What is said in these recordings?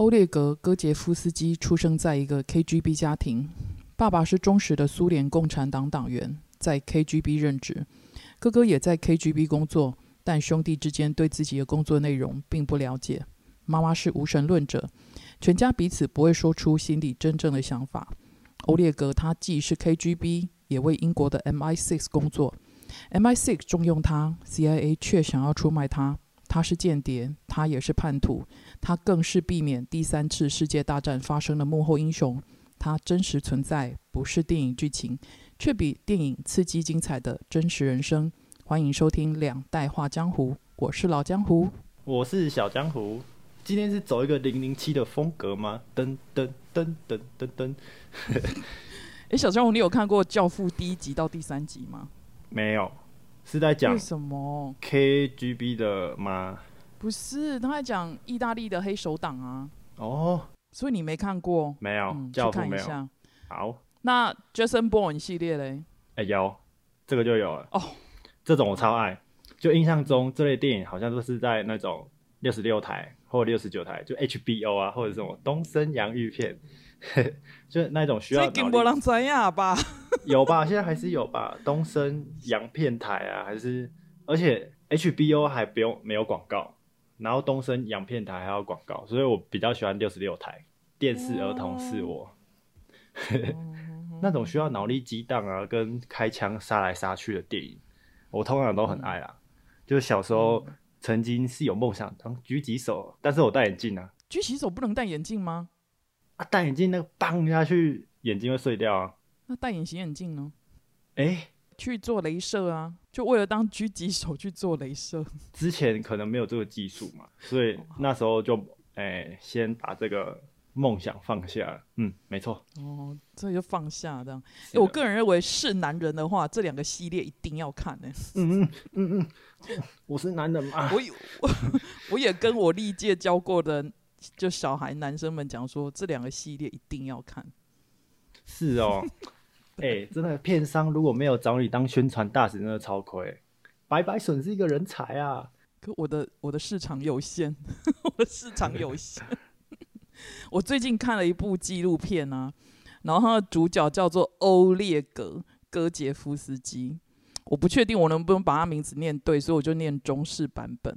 欧列格·戈杰夫斯基出生在一个 KGB 家庭，爸爸是忠实的苏联共产党党员，在 KGB 任职，哥哥也在 KGB 工作，但兄弟之间对自己的工作内容并不了解。妈妈是无神论者，全家彼此不会说出心里真正的想法。欧列格他既是 KGB，也为英国的 MI6 工作，MI6 重用他，CIA 却想要出卖他。他是间谍，他也是叛徒，他更是避免第三次世界大战发生的幕后英雄。他真实存在，不是电影剧情，却比电影刺激精彩的真实人生。欢迎收听《两代画江湖》，我是老江湖，我是小江湖。今天是走一个零零七的风格吗？噔噔噔噔噔噔。哎，小江湖，你有看过《教父》第一集到第三集吗？没有。是在讲什么 KGB 的吗？不是，他在讲意大利的黑手党啊。哦，所以你没看过？没有，去看一下。好，那 Jason Bourne 系列嘞？哎，有，这个就有了。哦，这种我超爱。就印象中这类电影好像都是在那种六十六台或六十九台，就 HBO 啊，或者什么东森洋芋片。就那种需要脑力吧，有吧？现在还是有吧？东森洋片台啊，还是而且 HBO 还不用没有广告，然后东森洋片台还有广告，所以我比较喜欢六十六台电视儿童是我 那种需要脑力激荡啊，跟开枪杀来杀去的电影，我通常都很爱啊。就是小时候曾经是有梦想当狙击手，但是我戴眼镜啊。狙击手不能戴眼镜吗？戴眼镜那个棒下去，眼睛会碎掉啊。那戴隐形眼镜呢？哎，去做镭射啊，就为了当狙击手去做镭射。之前可能没有这个技术嘛，所以那时候就哎，先把这个梦想放下。嗯，没错。哦，这就放下这样。我个人认为是男人的话，这两个系列一定要看呢。嗯嗯嗯嗯，我是男人嘛。我我我也跟我历届教过的。就小孩男生们讲说，这两个系列一定要看。是哦，哎，真的片商如果没有找你当宣传大使，真的超亏，白白损失一个人才啊！可我的我的市场有限，我的市场有限。我最近看了一部纪录片啊，然后它的主角叫做欧列格·戈杰夫斯基，我不确定我能不能把他名字念对，所以我就念中式版本。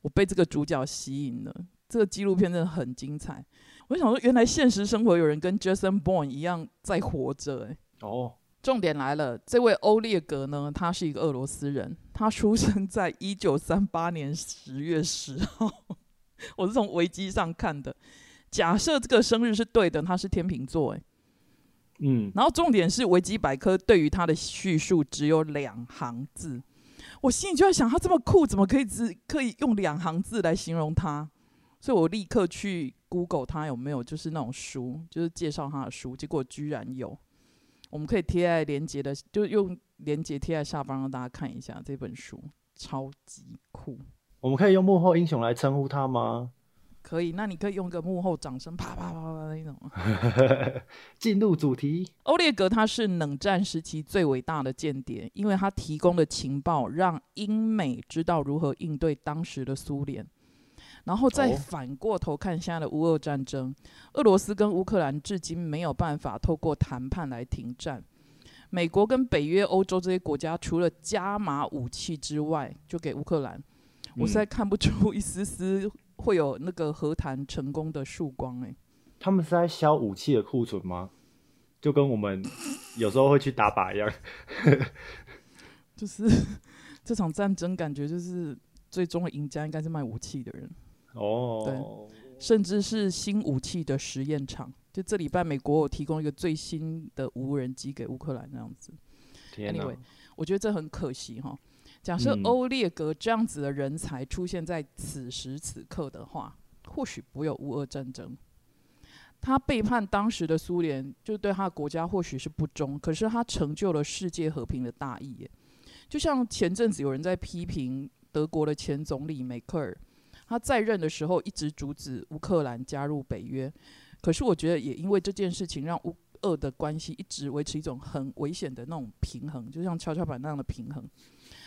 我被这个主角吸引了。这个纪录片真的很精彩。我想说，原来现实生活有人跟 Jason Bourne 一样在活着。哎，哦，重点来了，这位欧列格呢，他是一个俄罗斯人，他出生在一九三八年十月十号。我是从维基上看的，假设这个生日是对的，他是天秤座。哎，嗯，然后重点是维基百科对于他的叙述只有两行字，我心里就在想，他这么酷，怎么可以只可以用两行字来形容他？所以我立刻去 Google 他有没有就是那种书，就是介绍他的书，结果居然有。我们可以贴在连接的，就用连接贴在下方让大家看一下这本书，超级酷。我们可以用幕后英雄来称呼他吗？可以，那你可以用个幕后掌声，啪啪啪啪那种。进入主题，欧列格他是冷战时期最伟大的间谍，因为他提供的情报让英美知道如何应对当时的苏联。然后再反过头看现在的乌俄战争，俄罗斯跟乌克兰至今没有办法透过谈判来停战。美国跟北约、欧洲这些国家除了加码武器之外，就给乌克兰，我实在看不出一丝丝会有那个和谈成功的曙光。哎，他们是在销武器的库存吗？就跟我们有时候会去打靶一样，就是 这场战争感觉就是最终的赢家应该是卖武器的人。哦，对，甚至是新武器的实验场。就这礼拜，美国有提供一个最新的无人机给乌克兰，那样子。Anyway，我觉得这很可惜哈。假设欧列格这样子的人才出现在此时此刻的话，或许不会有乌俄战争。他背叛当时的苏联，就对他的国家或许是不忠，可是他成就了世界和平的大义。就像前阵子有人在批评德国的前总理梅克尔。他在任的时候一直阻止乌克兰加入北约，可是我觉得也因为这件事情，让乌俄的关系一直维持一种很危险的那种平衡，就像跷跷板那样的平衡。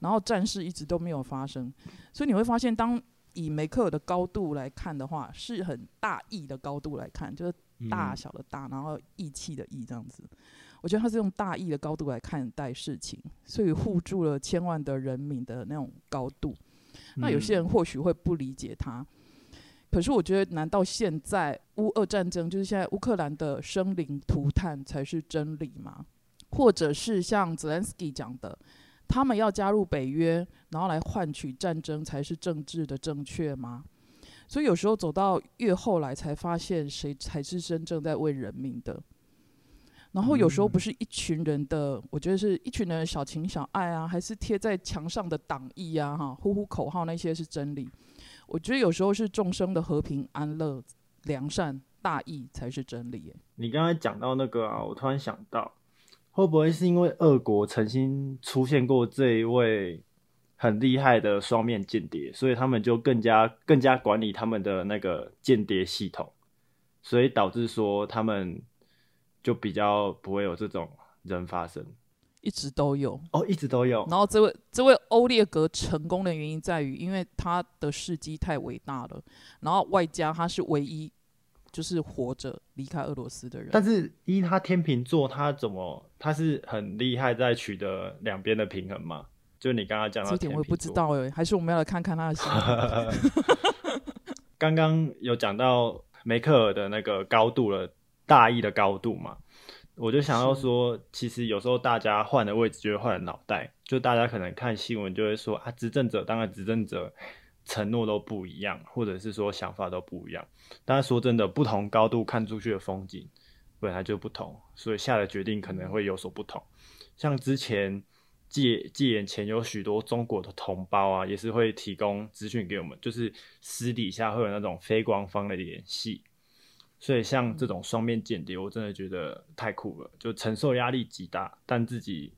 然后战事一直都没有发生，所以你会发现，当以梅克尔的高度来看的话，是很大义的高度来看，就是大小的大，然后义气的义这样子。我觉得他是用大义的高度来看待事情，所以护住了千万的人民的那种高度。那有些人或许会不理解他，可是我觉得，难道现在乌俄战争就是现在乌克兰的生灵涂炭才是真理吗？或者是像泽连斯基讲的，他们要加入北约，然后来换取战争才是政治的正确吗？所以有时候走到越后来，才发现谁才是真正在为人民的。然后有时候不是一群人的，我觉得是一群人的小情小爱啊，还是贴在墙上的党意啊，哈，呼呼口号那些是真理。我觉得有时候是众生的和平安乐、良善大义才是真理。你刚才讲到那个啊，我突然想到，会不会是因为俄国曾经出现过这一位很厉害的双面间谍，所以他们就更加更加管理他们的那个间谍系统，所以导致说他们。就比较不会有这种人发生，一直都有哦，一直都有。然后这位这位欧列格成功的原因在于，因为他的事迹太伟大了，然后外加他是唯一就是活着离开俄罗斯的人。但是依他天秤座，他怎么他是很厉害在取得两边的平衡嘛？就你刚刚讲到这点，我也不知道哎，还是我们要来看看他的心。刚刚有讲到梅克尔的那个高度了。大意的高度嘛，我就想要说，其实有时候大家换的位置就会换了脑袋，就大家可能看新闻就会说啊，执政者当然执政者承诺都不一样，或者是说想法都不一样。但是说真的，不同高度看出去的风景本来就不同，所以下的决定可能会有所不同。像之前戒戒严前有许多中国的同胞啊，也是会提供资讯给我们，就是私底下会有那种非官方的联系。所以像这种双面间谍，我真的觉得太酷了，就承受压力极大，但自己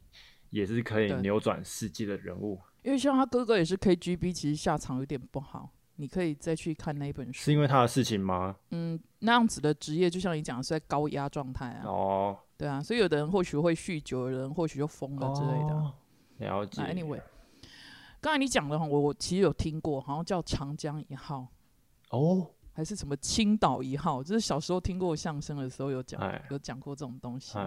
也是可以扭转世界的人物。因为像他哥哥也是 KGB，其实下场有点不好。你可以再去看那一本书。是因为他的事情吗？嗯，那样子的职业，就像你讲是在高压状态啊。哦。对啊，所以有的人或许会酗酒，有人或许就疯了之类的。了解。Anyway，刚才你讲的话，我我其实有听过，好像叫长江一号。哦。还是什么青岛一号，就是小时候听过相声的时候有讲，有讲过这种东西。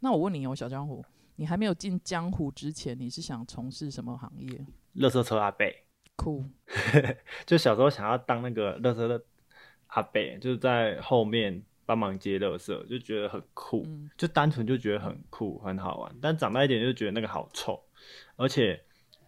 那我问你哦，小江湖，你还没有进江湖之前，你是想从事什么行业？乐色车阿贝，酷。就小时候想要当那个乐色的阿贝，就是在后面帮忙接乐色，就觉得很酷，就单纯就觉得很酷很好玩。但长大一点就觉得那个好臭，而且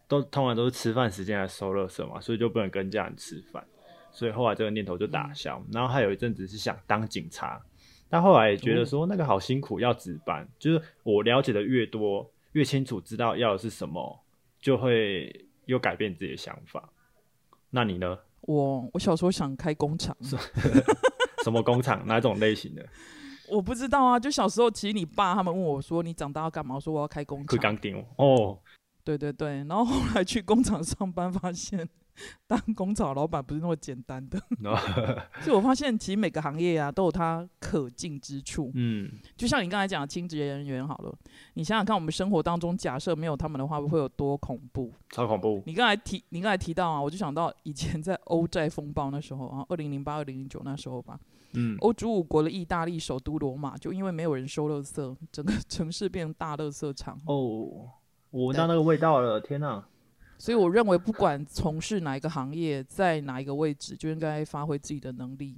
都通常都是吃饭时间来收乐色嘛，所以就不能跟家人吃饭。所以后来这个念头就打消，然后还有一阵子是想当警察，但后来也觉得说那个好辛苦，要值班。就是我了解的越多，越清楚知道要的是什么，就会又改变自己的想法。那你呢？我我小时候想开工厂，什么工厂？哪种类型的？我不知道啊。就小时候，其实你爸他们问我说：“你长大要干嘛？”我说：“我要开工厂。”钢钉哦。对对对，然后后来去工厂上班，发现。当工厂老板不是那么简单的，所以我发现其实每个行业啊都有它可敬之处。嗯，就像你刚才讲的清洁人员好了，你想想看，我们生活当中假设没有他们的话，会有多恐怖？超恐怖！你刚才提，你刚才提到啊，我就想到以前在欧债风暴那时候啊，二零零八、二零零九那时候吧。嗯，欧洲五国的意大利首都罗马，就因为没有人收垃圾，整个 城市变成大垃圾场。哦，我闻到那个味道了，天哪！所以我认为，不管从事哪一个行业，在哪一个位置，就应该发挥自己的能力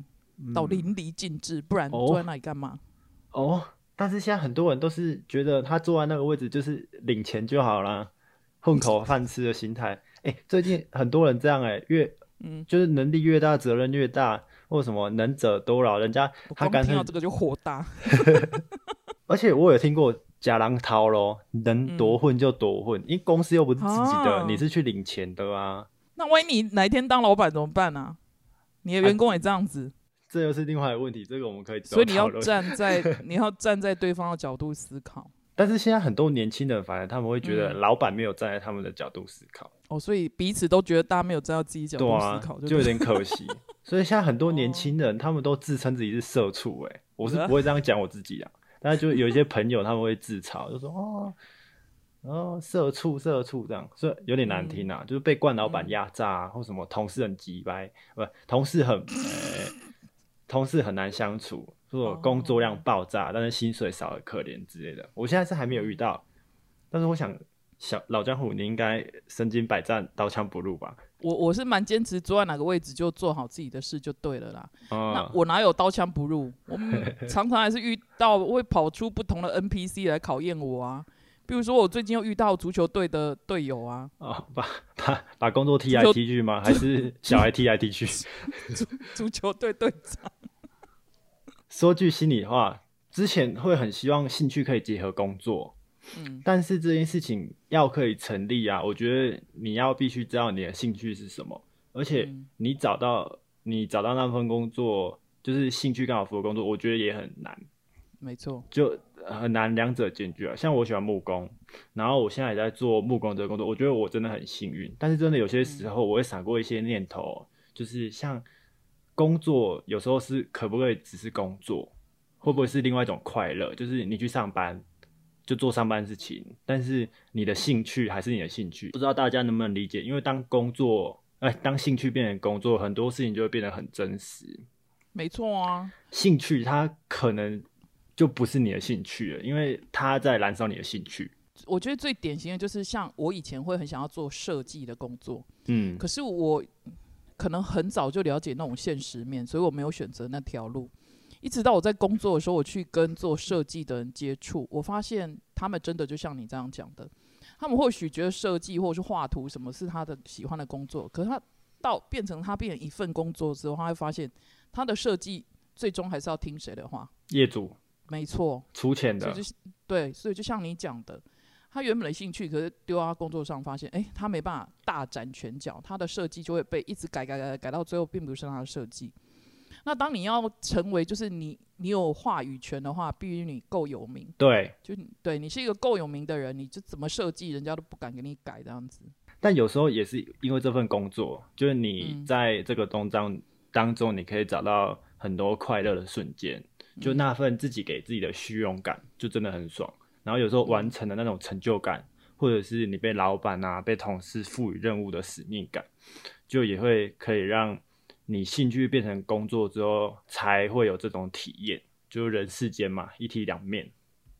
到淋漓尽致，不然坐在那里干嘛？哦，但是现在很多人都是觉得他坐在那个位置就是领钱就好了，混口饭吃的心态。哎，最近很多人这样哎，越嗯，就是能力越大，责任越大，或什么能者多劳，人家他刚听到这个就火大。而且我有听过。假狼掏咯，能多混就多混，因为公司又不是自己的，你是去领钱的啊。那万一你哪一天当老板怎么办呢？你的员工也这样子，这又是另外一个问题。这个我们可以所以你要站在 你要站在对方的角度思考。但是现在很多年轻人，反而他们会觉得老板没有站在他们的角度思考。哦，所以彼此都觉得大家没有站在自己角度思考，就有点可惜。所以现在很多年轻人，他们都自称自己是社畜。哎，我是不会这样讲我自己啊。但是就有一些朋友他们会自嘲，就说哦，哦，社畜社畜这样，所以有点难听啊，就是被冠老板压榨啊，或什么同事很急掰，不，同事很，呃，同事很难相处，说工作量爆炸，但是薪水少的可怜之类的。我现在是还没有遇到，但是我想，小老江湖，你应该身经百战，刀枪不入吧？我我是蛮坚持，坐在哪个位置就做好自己的事就对了啦。哦那我哪有刀枪不入？我们 常常还是遇到会跑出不同的 NPC 来考验我啊。比如说，我最近又遇到足球队的队友啊，哦，把把把工作踢来就踢去吗？还是小孩踢来踢去？足球队队长。说句心里话，之前会很希望兴趣可以结合工作，嗯，但是这件事情要可以成立啊，我觉得你要必须知道你的兴趣是什么，而且嗯。你找到你找到那份工作，就是兴趣刚好符合工作，我觉得也很难，没错，就很难两者兼具啊。像我喜欢木工，然后我现在也在做木工这个工作，我觉得我真的很幸运，但是真的有些时候我会闪过一些念头，就是像工作有时候是可不可以只是工作，会不会是另外一种快乐？就是你去上班就做上班事情，但是你的兴趣还是你的兴趣，不知道大家能不能理解？因为当工作，哎，当兴趣变成工作，很多事情就会变得很真实。没错啊。兴趣它可能就不是你的兴趣了，因为它在燃烧你的兴趣。我觉得最典型的就是像我以前会很想要做设计的工作，嗯，可是我可能很早就了解那种现实面，所以我没有选择那条路。一直到我在工作的时候，我去跟做设计的人接触，我发现他们真的就像你这样讲的，他们或许觉得设计或者是画图什么是他的喜欢的工作，可是他到变成他变成一份工作之后，他会发现他的设计最终还是要听谁的话。业主没错，出钱的就，是对，所以就像你讲的，他原本的兴趣，可是丢到他工作上，发现哎、诶他没办法大展拳脚，他的设计就会被一直改改改改到最后，并不是他的设计。那当你要成为就是你你有话语权的话，必须你够有名，对。就对你是一个够有名的人，你就怎么设计，人家都不敢给你改这样子。但有时候也是因为这份工作，就是你嗯在这个东章当中，你可以找到很多快乐的瞬间，就那份自己给自己的虚荣感，就真的很爽。然后有时候完成的那种成就感，或者是你被老板啊、被同事赋予任务的使命感，就也会可以让你兴趣变成工作之后，才会有这种体验。就是人世间嘛，一体两面，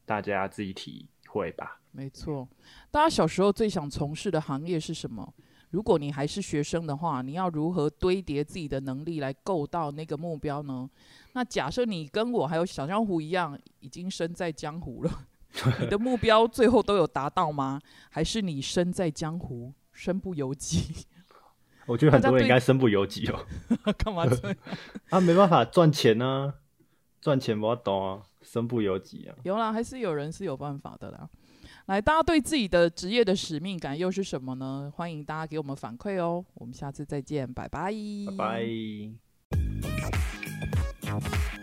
大家自己体会吧。没错，大家小时候最想从事的行业是什么？如果你还是学生的话，你要如何堆叠自己的能力来够到那个目标呢？那假设你跟我还有小江湖一样，已经身在江湖了，你的目标最后都有达到吗？还是你身在江湖，身不由己？我觉得很多人应该身不由己哦。干嘛这样？啊，没办法赚钱呢、赚钱我懂啊，身不由己啊。有啦，还是有人是有办法的啦。来，大家对自己的职业的使命感又是什么呢？欢迎大家给我们反馈哦。我们下次再见，拜拜，拜拜。